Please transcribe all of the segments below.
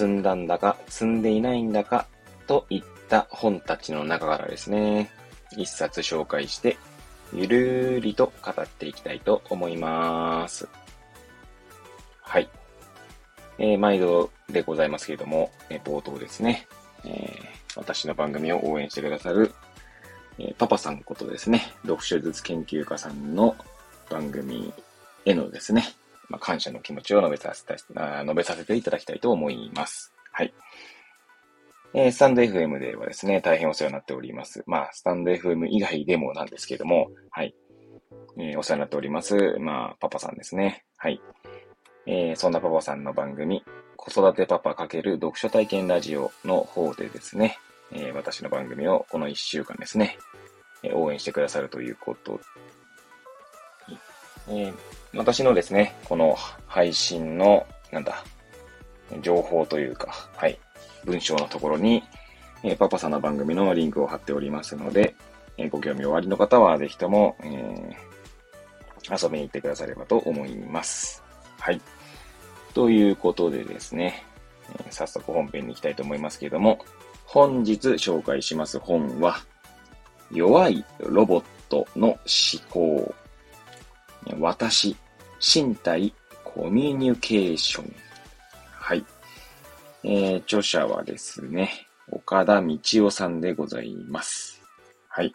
積んだんだか積んでいないんだかといった本たちの中からですね、一冊紹介して、ゆるーりと語っていきたいと思います。はい。えー、毎度でございますけれども、えー、冒頭ですね、えー、私の番組を応援してくださる、えパパさんことですね、読書術研究家さんの番組へのですね、まあ、感謝の気持ちを述べさせた、述べさせていただきたいと思います。はい。えー、スタンド FM ではですね、大変お世話になっております。まあ、スタンド FM 以外でもなんですけども、はい。えー、お世話になっております。まあ、パパさんですね。はい。えー、そんなパパさんの番組、子育てパパ×読書体験ラジオの方でですね、えー、私の番組をこの1週間ですね、え、応援してくださるということ、えー、私のですね、この配信の、なんだ、情報というか、はい、文章のところに、えー、パパさんの番組のリンクを貼っておりますので、えー、ご興味おありの方はぜひとも、えー、遊びに行ってくださればと思います。はい。ということでですね、え、早速本編に行きたいと思いますけれども、本日紹介します本は、弱いロボットの思考。私、身体、コミュニケーション。はい。えー、著者はですね、岡田道夫さんでございます。はい。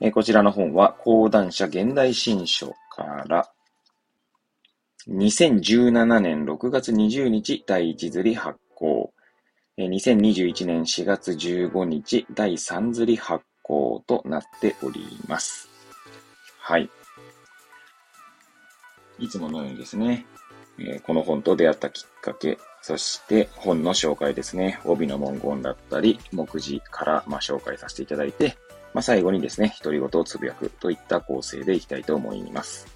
えー、こちらの本は、講談社現代新書から、2017年6月20日第1釣り発行。2021年4月15日第3釣り発行となっております。はい。いつものようにですね、えこの本と出会ったきっかけ、そして本の紹介ですね、帯の文言だったり、目次からま紹介させていただいて、まあ、最後にですね、独り言をつぶやくといった構成でいきたいと思います。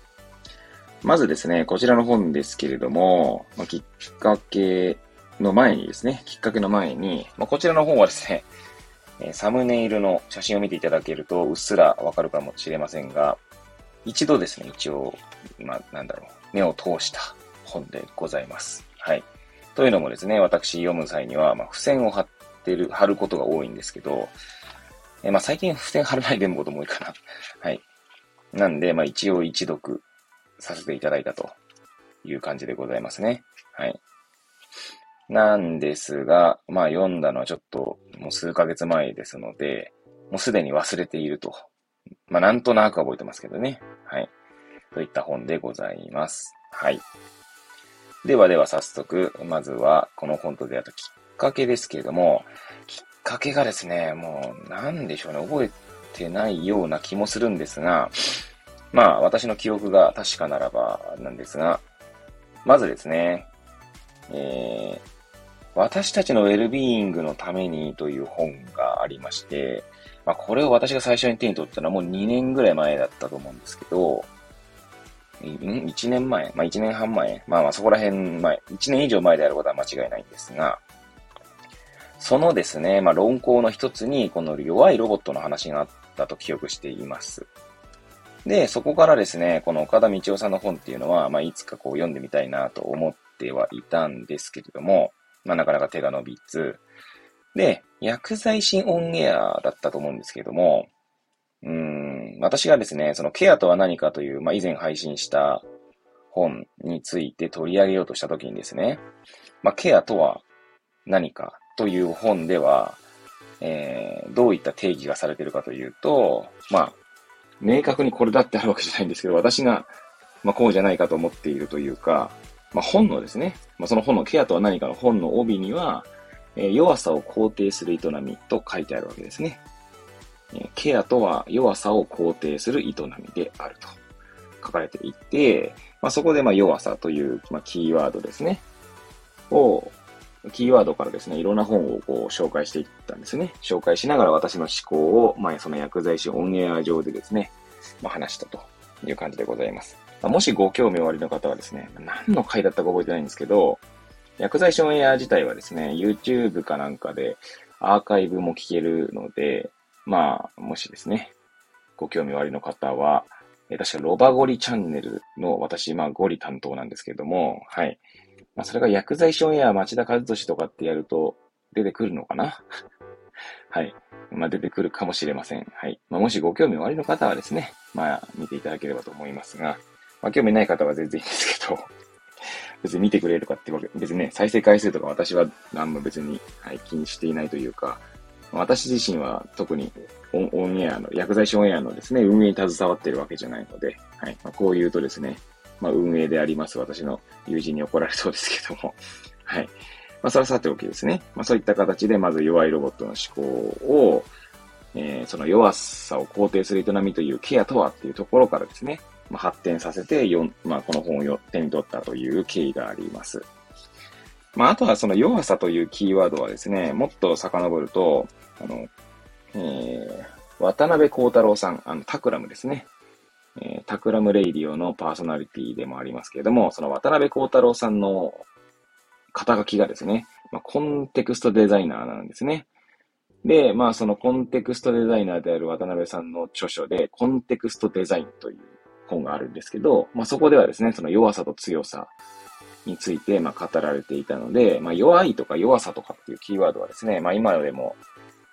まずですね、こちらの本ですけれども、まあ、きっかけの前にですね、きっかけの前に、まあ、こちらの本はですね、サムネイルの写真を見ていただけるとうっすらわかるかもしれませんが、一度ですね、一応、まあ、なんだろう、目を通した本でございます。はい。というのもですね、私読む際には、まあ、付箋を貼ってる、貼ることが多いんですけど、えまあ、最近付箋貼らないで読むことも多いかな。はい。なんで、まあ、一応一読させていただいたという感じでございますね。はい。なんですが、まあ読んだのはちょっともう数ヶ月前ですので、もうすでに忘れていると。まあなんとなく覚えてますけどね。はい。といった本でございます。はい。ではでは早速、まずはこの本と出会ったきっかけですけれども、きっかけがですね、もうなんでしょうね、覚えてないような気もするんですが、まあ、私の記憶が確かならばなんですが、まずですね、えー、私たちのウェルビーイングのためにという本がありまして、まあ、これを私が最初に手に取ったのはもう2年ぐらい前だったと思うんですけど、ん ?1 年前？まあ1年半前？まあまあそこら辺前、1年以上前であることは間違いないんですが、そのですね、まあ論考の一つにこの弱いロボットの話があったと記憶しています。で、そこからですね、この岡田道夫さんの本っていうのは、まあ、いつかこう読んでみたいなと思ってはいたんですけれども、まあ、なかなか手が伸びず、で、薬剤師オンエアだったと思うんですけれども、うん、私がですね、そのケアとは何かという、まあ、以前配信した本について取り上げようとしたときにですね、まあ、ケアとは何かという本では、えー、どういった定義がされているかというと、まあ、明確にこれだってあるわけじゃないんですけど、私が、まあ、こうじゃないかと思っているというか、まあ、本のですね、まあ、その本のケアとは何かの本の帯には、え、弱さを肯定する営みと書いてあるわけですね。え、ケアとは弱さを肯定する営みであると書かれていて、まあ、そこでま弱さという、ま、キーワードですね、を、キーワードからですね、いろんな本をこう紹介していったんですね。紹介しながら私の思考を、まあ、その薬剤師オンエア上でですね、まあ、話したという感じでございます。もしご興味おありの方はですね、何の回だったか覚えてないんですけど、薬剤師オンエア自体はですね、YouTube かなんかでアーカイブも聞けるので、まあ、もしですね、ご興味おありの方は、え確かロバゴリチャンネルの私、まあゴリ担当なんですけれども、はい。まあそれが薬剤師オンエア町田和俊とかってやると出てくるのかな？はい。まあ出てくるかもしれません。はい。まあもしご興味おありの方はですね、まあ見ていただければと思いますが、まあ興味ない方は全然いいんですけど、別に見てくれるかってわけ、別にね、再生回数とか私は何も別に、はい、気にしていないというか、私自身は特にオンエアの、薬剤師オンエアのですね、運営に携わってるわけじゃないので、はい。まあ、こう言うとですね、まあ、運営であります私の友人に怒られそうですけども、はい。まあ、それはさておきですね。まあ、そういった形で、まず弱いロボットの思考を、えー、その弱さを肯定する営みというケアとはっていうところからですね、まあ、発展させてよ、まあ、この本を手に取ったという経緯があります。まあ、あとはその弱さというキーワードはですね、もっと遡ると、あの、えー、渡辺幸太郎さん、あの、 Takram ですね。えー、 Takram Radio のパーソナリティでもありますけれども、その渡辺幸太郎さんの肩書きがですね、まあ、コンテクストデザイナーなんですね。で、まあそのコンテクストデザイナーである渡辺さんの著書で、コンテクストデザインという本があるんですけど、まあそこではですね、その弱さと強さについて、まあ語られていたので、まあ弱いとか弱さとかっていうキーワードはですね、まあ今でも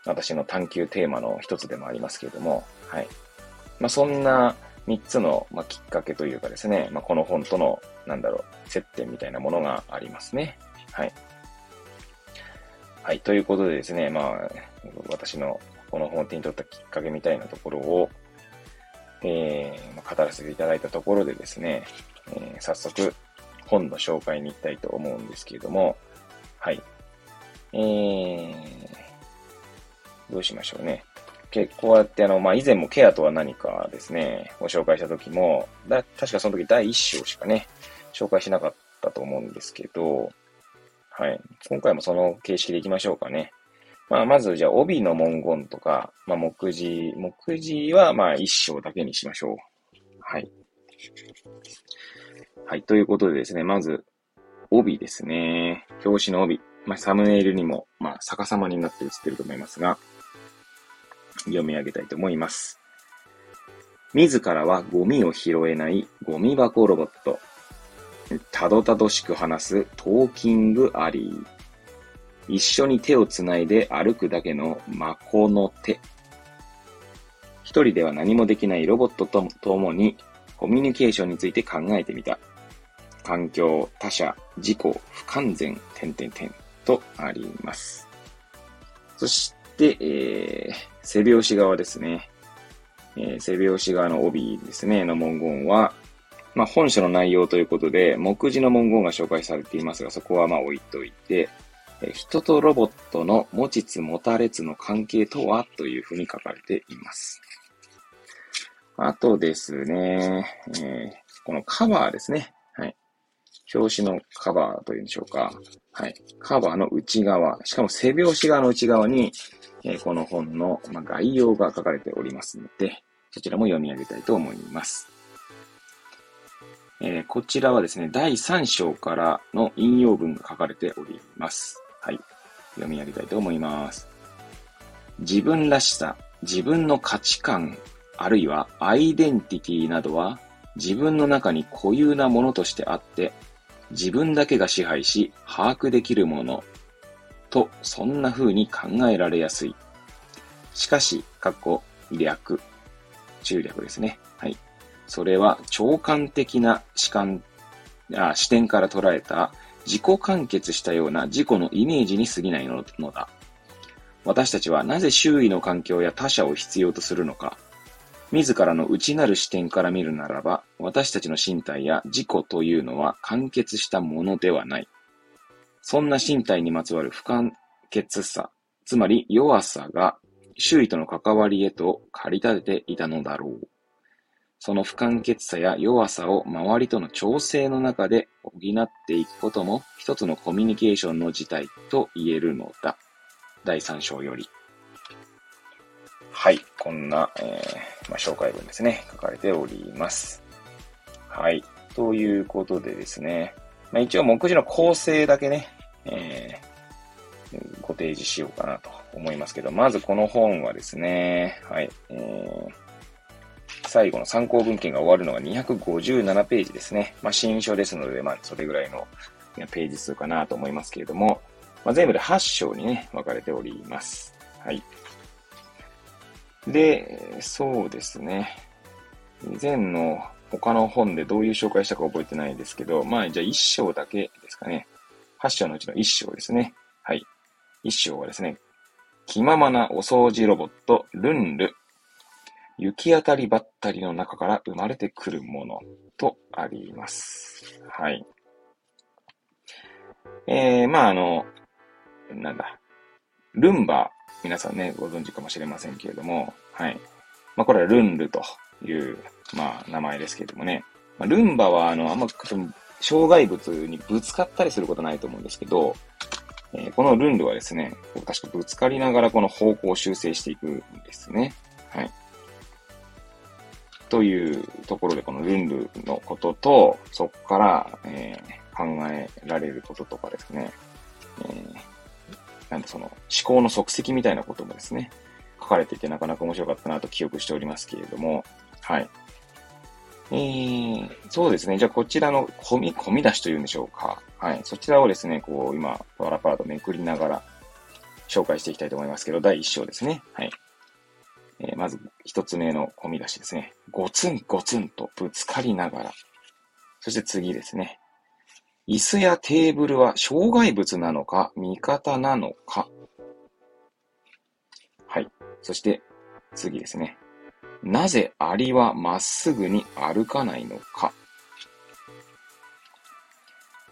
私の探求テーマの一つでもありますけれども、はい。まあ、そんな三つの、まあ、きっかけというかですね、まあ、この本との、なんだろう、接点みたいなものがありますね。はい。はい。ということでですね、まあ、私のこの本を手に取ったきっかけみたいなところを、えー、語らせていただいたところでですね、えー、早速、本の紹介に行きたいと思うんですけれども、はい。えー、どうしましょうね。こうやってあの、まあ、以前もケアとは何かですね、ご紹介した時も、だ、確かその時第1章しかね、紹介しなかったと思うんですけど、はい。今回もその形式でいきましょうかね。まあ、まず、じゃあ、帯の文言とか、まあ、目次、目次は、まあ、1章だけにしましょう。はい。はい。ということでですね、まず、帯ですね。表紙の帯。まあ、サムネイルにも、まあ、逆さまになって映ってると思いますが、読み上げたいと思います。自らはゴミを拾えないゴミ箱ロボット。たどたどしく話すトーキングアリー。一緒に手をつないで歩くだけのマコの手。一人では何もできないロボットと共にコミュニケーションについて考えてみた。環境、他者、自己、不完全、点々点とあります。そして、えー、背拍子側ですね。えー、背拍子側の帯ですね、の文言は、まあ、本書の内容ということで、目次の文言が紹介されていますが、そこはまあ置いといて、人とロボットの持ちつ持たれつの関係とはというふうに書かれています。あとですね、えー、このカバーですね。はい。表紙のカバーというんでしょうか。はい。カバーの内側、しかも背拍子側の内側に、えこの本の、ま概要が書かれておりますので、そちらも読み上げたいと思います。えー、こちらはですね、第3章からの引用文が書かれております。はい。読み上げたいと思います。自分らしさ、自分の価値観、あるいはアイデンティティなどは自分の中に固有なものとしてあって、自分だけが支配し把握できるものと、そんな風に考えられやすい。しかし、過去、略、中略ですね。はい。それは、長官的な視観あ、視点から捉えた自己完結したような自己のイメージに過ぎないのだ。私たちはなぜ周囲の環境や他者を必要とするのか。自らの内なる視点から見るならば、私たちの身体や自己というのは完結したものではない。そんな身体にまつわる不完結さ、つまり弱さが周囲との関わりへと駆り立てていたのだろう。その不完結さや弱さを周りとの調整の中で補っていくことも一つのコミュニケーションの事態と言えるのだ。第3章より。はい。こんな、えー、まあ、紹介文ですね。書かれております。はい。ということでですね。まあ、一応目次の構成だけね、えー、ご提示しようかなと思いますけど、まずこの本はですね、はい。えー最後の参考文献が終わるのが257ページですね。まあ、新書ですので、まあ、それぐらいのページ数かなと思いますけれども、まあ、全部で8章にね、分かれております。はい。で、そうですね。以前の他の本でどういう紹介したか覚えてないですけど、まあ、じゃあ1章だけですかね。8章のうちの1章ですね。はい。1章はですね、気ままなお掃除ロボット、ルンル。行き当たりばったりの中から生まれてくるものとあります。はい。えー、まあ、あの、なんだ、ルンバ、皆さんね、ご存知かもしれませんけれども、はい。まあ、これはルンルという、まあ、名前ですけれどもね。まあ、ルンバは、あの、あんま、障害物にぶつかったりすることないと思うんですけど、えー、このルンルはですね、確かぶつかりながらこの方向を修正していくんですね。はい。というところで、このルンルのことと、そこから、えー、考えられることとかですね、えー、なんその思考の足跡みたいなこともですね、書かれていてなかなか面白かったなと記憶しておりますけれども、はい。えー、そうですね。じゃあこちらの込み、込み出しというんでしょうか。はい。そちらをですね、こう、今、パラパラとめくりながら紹介していきたいと思いますけど、第1章ですね。はい。えー、まず一つ目の込み出しですね。ゴツンゴツンとぶつかりながら。そして次ですね。椅子やテーブルは障害物なのか、味方なのか。はい。そして次ですね。なぜアリはまっすぐに歩かないのか。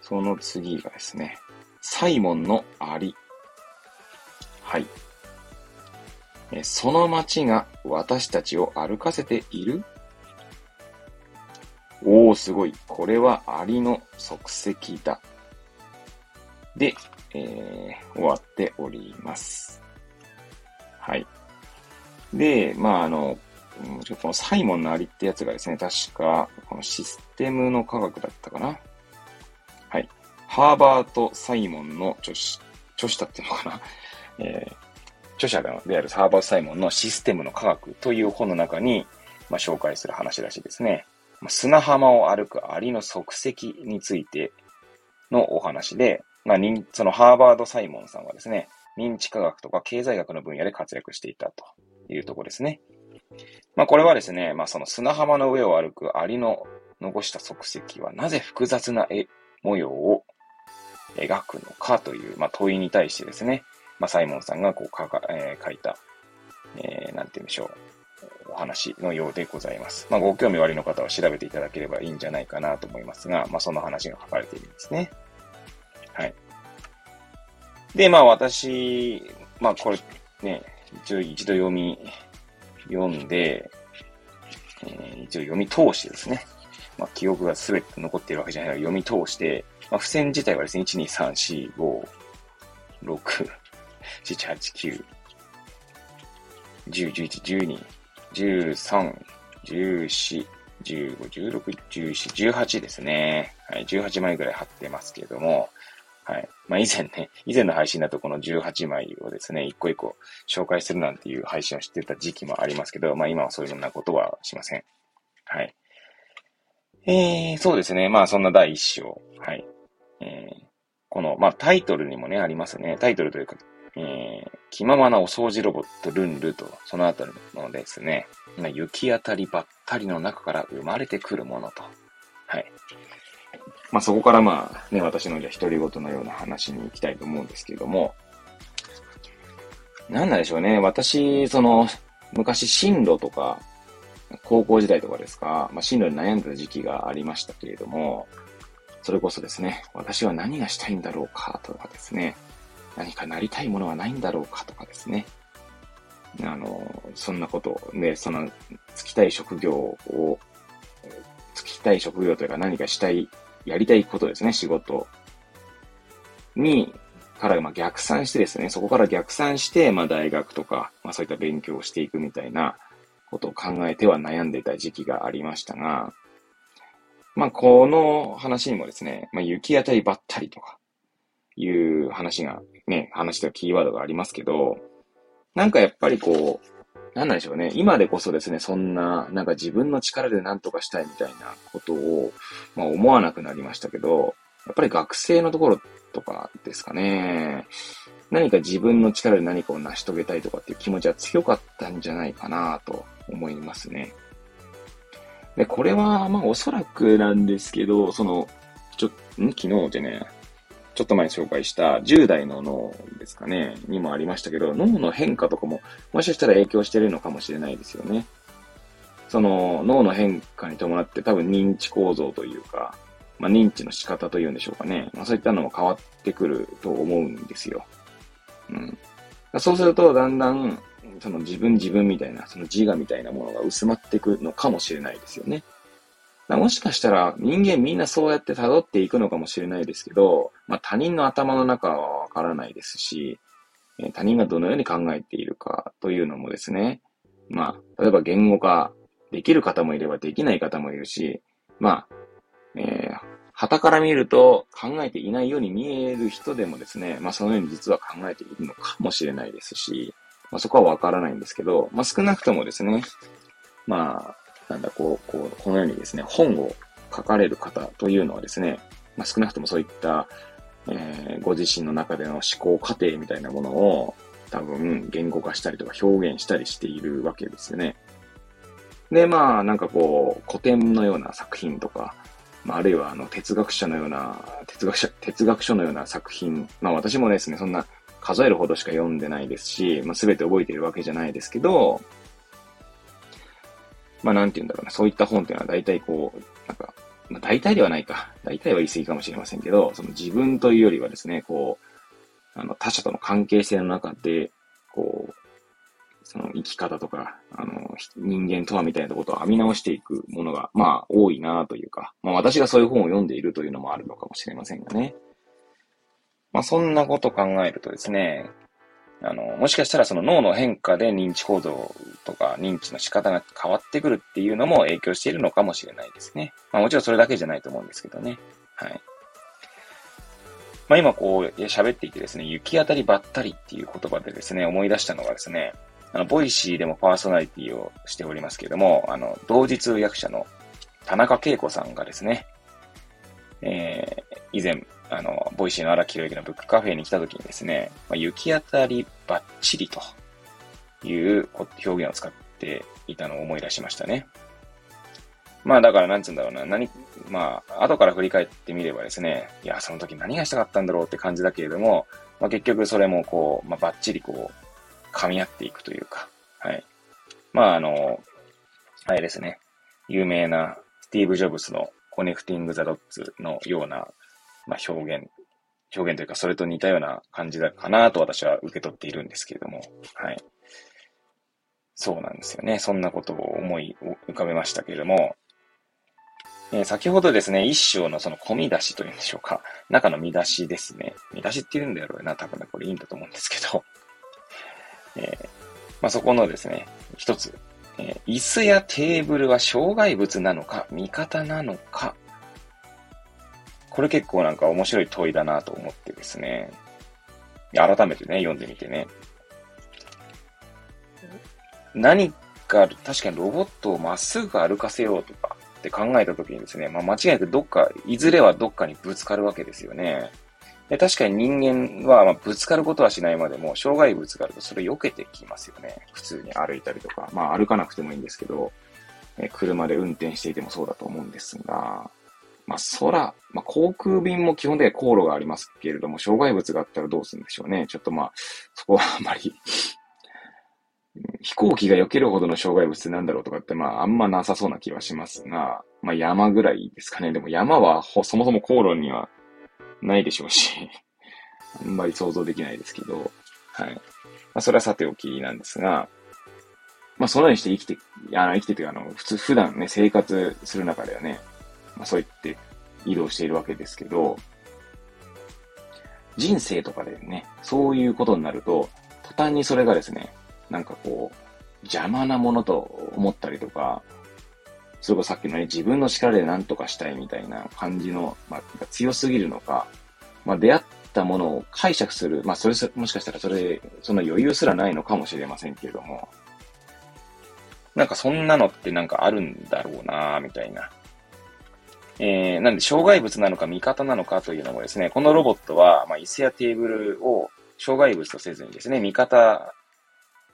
その次がですね。サイモンのアリ。はい。その街が私たちを歩かせている？おー、すごい。これはアリの足跡だ。で、えー、終わっております。はい。で、まあ、あの、このサイモンのアリってやつがですね、確か、このシステムの科学だったかな。はい。ハーバート・サイモンの著者、著者っていうのかな。えー、著者であるサーバー・サイモンのシステムの科学という本の中に、まあ、紹介する話らしいですね。砂浜を歩くアリの足跡についてのお話で、まあ、そのハーバード・サイモンさんはですね、認知科学とか経済学の分野で活躍していたというところですね。まあ、これはですね、まあ、その砂浜の上を歩くアリの残した足跡はなぜ複雑な絵模様を描くのかという、まあ、問いに対してですね、まあ、サイモンさんがこう書か、えー、書いた、えー、なんて言うんでしょう、お話のようでございます。まあ、ご興味おありの方は調べていただければいいんじゃないかなと思いますが、まあ、その話が書かれているんですね。はい。で、まあ、私、まあ、これ、ね、一応一度読み、読んで、えー、一応読み通してですね、まあ、記憶がすべて残っているわけじゃないから読み通して、まあ、付箋自体はですね、1、2、3、4、5、6、7、8、9、10、11、12、13、14、15、16、17、18ですね。はい、18枚ぐらい貼ってますけども、はい。まあ以前ね、以前の配信だとこの18枚をですね、一個一個紹介するなんていう配信をしてた時期もありますけど、まあ今はそういうようなことはしません。はい。えー、そうですね。まあそんな第一章。はい。えー、この、まあタイトルにもね、ありますね。タイトルというか、えー、気ままなお掃除ロボットルンルと、そのあたりのですね、行き当たりばったりの中から生まれてくるものと。はい。まあそこからまあね、私のじゃ独り言のような話に行きたいと思うんですけれども、なんなんでしょうね。私、その、昔進路とか、高校時代とかですか、まあ進路に悩んだ時期がありましたけれども、それこそですね、私は何がしたいんだろうかとかですね、何かなりたいものはないんだろうかとかですね。あの、そんなことで、その、つきたい職業をつきたい職業というか何かしたい、やりたいことですね、仕事に、からま逆算してですね、そこから逆算して、まあ大学とか、まあそういった勉強をしていくみたいなことを考えては悩んでいた時期がありましたが、まあこの話にもですね、まあ行き当たりばったりとかいう話がね、話というキーワードがありますけど、なんかやっぱりこう、なんなんでしょうね。今でこそですね、そんな、なんか自分の力で何とかしたいみたいなことを、まあ思わなくなりましたけど、やっぱり学生のところとかですかね。何か自分の力で何かを成し遂げたいとかっていう気持ちは強かったんじゃないかなと思いますね。で、これは、まあおそらくなんですけど、その、ちょ、ん？昨日でね、ちょっと前に紹介した10代の脳ですかね、にもありましたけど、脳の変化とかも、もしかしたら影響してるのかもしれないですよね。その脳の変化に伴って多分認知構造というか、まあ、認知の仕方というんでしょうかね。まあ、そういったのも変わってくると思うんですよ。うん。そうすると、だんだん、その自分自分みたいな、その自我みたいなものが薄まっていくのかもしれないですよね。もしかしたら人間みんなそうやって辿っていくのかもしれないですけど、まあ他人の頭の中はわからないですし、え他人がどのように考えているかというのもですね、まあ、例えば言語化できる方もいればできない方もいるし、まあ、えー、旗から見ると考えていないように見える人でもですね、まあそのように実は考えているのかもしれないですし、まあそこはわからないんですけど、まあ少なくともですね、まあ、なんだ、こう、こう、このようにですね、本を書かれる方というのはですね、まあ、少なくともそういった、えー、ご自身の中での思考過程みたいなものを多分言語化したりとか表現したりしているわけですよね。で、まあ、なんかこう、古典のような作品とか、まあ、あるいはあの哲学者のような、哲学者、哲学書のような作品、まあ私もですね、そんな数えるほどしか読んでないですし、まあ全て覚えているわけじゃないですけど、まあなんて言うんだろうな、そういった本っていうのは大体こう、なんか、まあ大体ではないか。大体は言い過ぎかもしれませんけど、その自分というよりはですね、こう、あの他者との関係性の中で、こう、その生き方とか、あの、人間とはみたいなことを編み直していくものが、まあ多いなというか、まあ私がそういう本を読んでいるというのもあるのかもしれませんがね。まあそんなこと考えるとですね、あの、もしかしたらその脳の変化で認知行動とか認知の仕方が変わってくるっていうのも影響しているのかもしれないですね。まあもちろんそれだけじゃないと思うんですけどね。はい。まあ今こう喋っていてですね、行き当たりばったりっていう言葉でですね、思い出したのがですね、あの、 Voicy でもパーソナリティをしておりますけれども、あの、同時通訳者の田中慶子さんがですね、えー、以前、あの、 Voicy の荒木博行のブックカフェに来た時にですね、まあ、行き当たりばっちりという表現を使っていたのを思い出しましたね。まあだからなんつうんだろうな、何、まあ後から振り返ってみればですね、いや、その時何がしたかったんだろうって感じだけれども、まあ結局それもこう、まあバッチリこう、噛み合っていくというか、はい。まああの、あれですね、有名なスティーブ・ジョブスの Connecting the Dots のようなまあ、表現、表現というか、それと似たような感じだかなと私は受け取っているんですけれども、はい。そうなんですよね。そんなことを思い浮かべましたけれども、えー、先ほどですね、一章のその込み出しというんでしょうか。中の見出しですね。見出しって言うんだろうな、多分ね、これいいんだと思うんですけど。えー、まあ、そこのですね、一つ、えー、椅子やテーブルは障害物なのか、味方なのか、これ結構なんか面白い問いだなと思ってですね。改めてね、読んでみてね。何か、確かにロボットをまっすぐ歩かせようとかって考えたときにですね、まあ間違いなくどっか、いずれはどっかにぶつかるわけですよね。で確かに人間は、まぶつかることはしないまでも、障害物があるとそれ避けてきますよね。普通に歩いたりとか。まあ歩かなくてもいいんですけど、え車で運転していてもそうだと思うんですが、まあ、空、まあ、航空便も基本的に航路がありますけれども、障害物があったらどうするんでしょうね。ちょっとまあ、そこはあまり飛行機が避けるほどの障害物ってなんだろうとかって、まあ、あんまなさそうな気はしますが、まあ、山ぐらいですかね。でも山はほそもそも航路にはないでしょうし あんまり想像できないですけど、はい。まあ、それはさておきなんですが、まあ、そのようにして生きて、あの、生きてというか、あの、普通、普段ね、生活する中ではね、まあ、そう言っ移動しているわけですけど、人生とかでね、そういうことになると、途端にそれがですね、なんかこう、邪魔なものと思ったりとか、それこそさっきのね、自分の力で何とかしたいみたいな感じの、まあ、強すぎるのか、まあ、出会ったものを解釈する、まあ、それもしかしたらそれ、その余裕すらないのかもしれませんけれども、なんかそんなのってなんかあるんだろうなみたいな。えー、なんで障害物なのか味方なのかというのもですね、このロボットは、まあ、椅子やテーブルを障害物とせずにですね、味方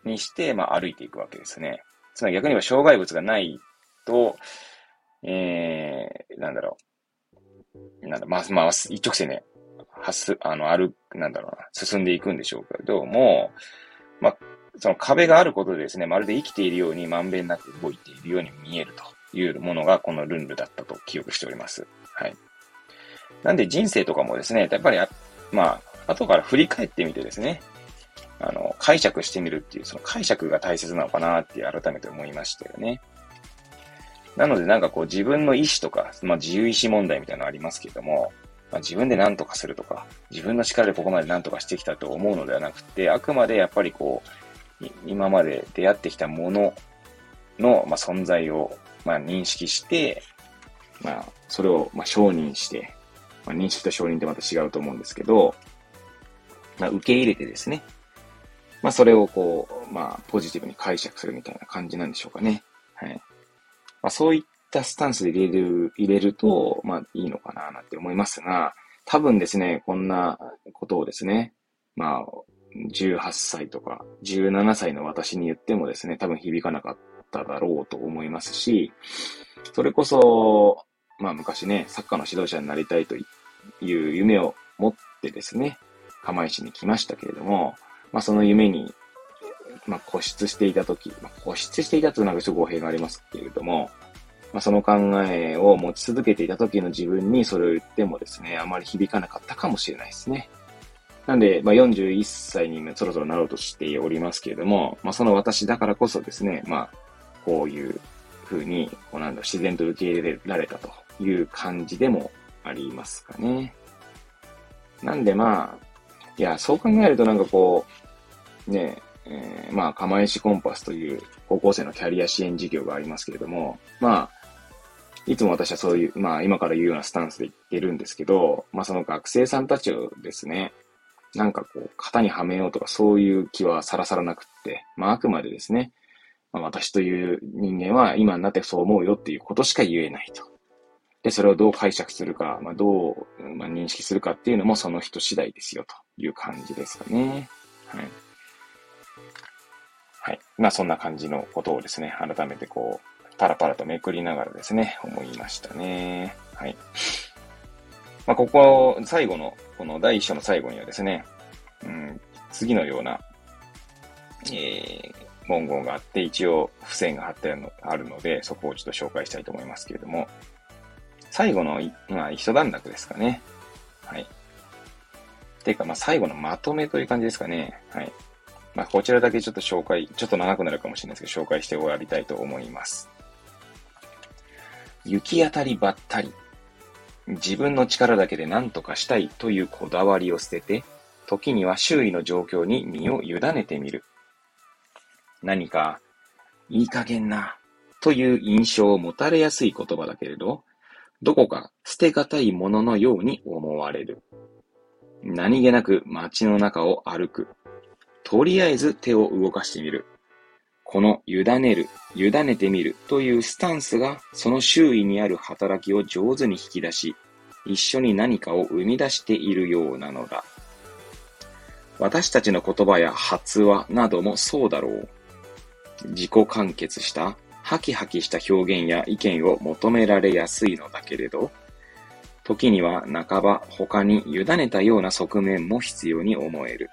にして、まあ、歩いていくわけですね。つまり逆に言えば障害物がないと、えー、なんだろう。なんだ、まあ、まあ、一直線ね、はす、あの、歩く、なんだろうな、進んでいくんでしょうけども、まあ、その壁があることでですね、まるで生きているようにまんべんなく動いているように見えるというものがこのルンルだったと記憶しております。はい。なんで人生とかもですね、やっぱりまあ、後から振り返ってみてですね、あの、解釈してみるっていう、その解釈が大切なのかなって改めて思いましたよね。なのでなんかこう自分の意思とか、まあ自由意志問題みたいなのありますけども、まあ、自分で何とかするとか、自分の力でここまで何とかしてきたと思うのではなくて、あくまでやっぱりこう、今まで出会ってきたものの、まあ、存在を、まあ、認識して、まあ、それを、まあ、承認して、まあ、認識と承認ってまた違うと思うんですけど、まあ、受け入れてですね、まあ、それをこう、まあ、ポジティブに解釈するみたいな感じなんでしょうかね。はい。まあ、そういったスタンスで入れる、入れると、まあ、いいのかな、なんて思いますが、多分ですね、こんなことをですね、まあ、18歳とか17歳の私に言ってもですね、多分響かなかっただろうと思いますし、それこそ、まあ昔ね、サッカーの指導者になりたいという夢を持ってですね、釜石に来ましたけれども、まあその夢に、まあ固執していたとき、まあ、固執していたというのはちょっと語弊がありますけれども、まあその考えを持ち続けていた時の自分にそれを言ってもですね、あまり響かなかったかもしれないですね。なんで、まあ、41歳にそろそろなろうとしておりますけれども、まあ、その私だからこそですね、まあ、こういう風に、こうなんだ、自然と受け入れられたという感じでもありますかね。なんでまあ、いや、そう考えるとなんかこう、ねえ、ー、まあ、釜石コンパスという高校生のキャリア支援事業がありますけれども、まあ、いつも私はそういう、まあ今から言うようなスタンスで言ってるんですけど、まあその学生さんたちをですね、なんかこう、型にはめようとかそういう気はさらさらなくって、まああくまでですね、まあ、私という人間は今になってそう思うよっていうことしか言えないと。で、それをどう解釈するか、まあ、どう、まあ、認識するかっていうのもその人次第ですよという感じですかね。はい。はい。まあそんな感じのことをですね、改めてこう、パラパラとめくりながらですね、思いましたね。はい。まあここ、最後のこの第一章の最後にはですね、うん、次のような、えー、文言があって、一応付箋が貼ってあるので、そこをちょっと紹介したいと思いますけれども、最後の、まあ、一段落ですかね。はい。ていうか、まあ、最後のまとめという感じですかね。はい。まあ、こちらだけちょっと紹介、ちょっと長くなるかもしれないですけど、紹介して終わりたいと思います。行き当たりばったり。自分の力だけで何とかしたいというこだわりを捨てて、時には周囲の状況に身を委ねてみる。何か、いい加減な、という印象を持たれやすい言葉だけれど、どこか捨てがたいもののように思われる。何気なく街の中を歩く。とりあえず手を動かしてみる。この委ねる、委ねてみるというスタンスがその周囲にある働きを上手に引き出し、一緒に何かを生み出しているようなのだ。私たちの言葉や発話などもそうだろう。自己完結したハキハキした表現や意見を求められやすいのだけれど、時には半ば他に委ねたような側面も必要に思える。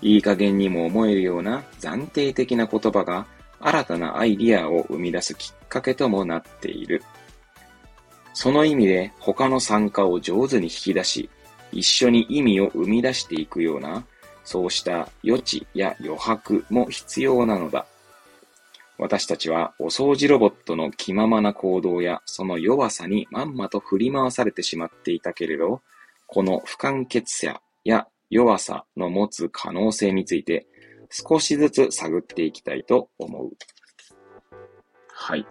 いい加減にも思えるような暫定的な言葉が新たなアイディアを生み出すきっかけともなっている。その意味で他の参加を上手に引き出し、一緒に意味を生み出していくような、そうした余地や余白も必要なのだ。私たちはお掃除ロボットの気ままな行動やその弱さにまんまと振り回されてしまっていたけれど、この不完結さや弱さの持つ可能性について少しずつ探っていきたいと思う。はい。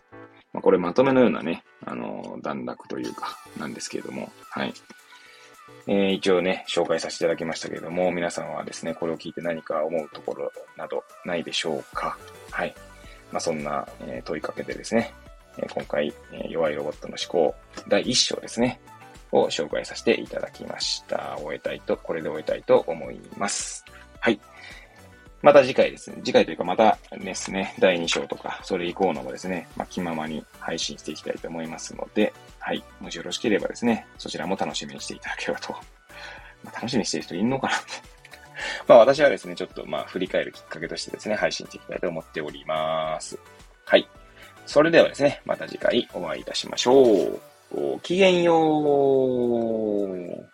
まあ、これまとめのようなね、あの、段落というか、なんですけれども、はい。えー、一応ね、紹介させていただきましたけれども、皆さんはですね、これを聞いて何か思うところなどないでしょうか？はい。まあ、そんな、え、問いかけでですね、え、今回、え弱いロボットの思考第1章ですね、を紹介させていただきました。終えたいと、これで終えたいと思います。はい。また次回ですね、次回というかまたですね、第2章とか、それ以降のもですね、まあ、気ままに配信していきたいと思いますので、はい。もしよろしければですね、そちらも楽しみにしていただければと。まあ、楽しみにしてる人いるのかな まあ私はですね、ちょっとまあ振り返るきっかけとしてですね、配信していきたいと思っております。はい。それではですね、また次回お会いいたしましょう。ごきげんよう。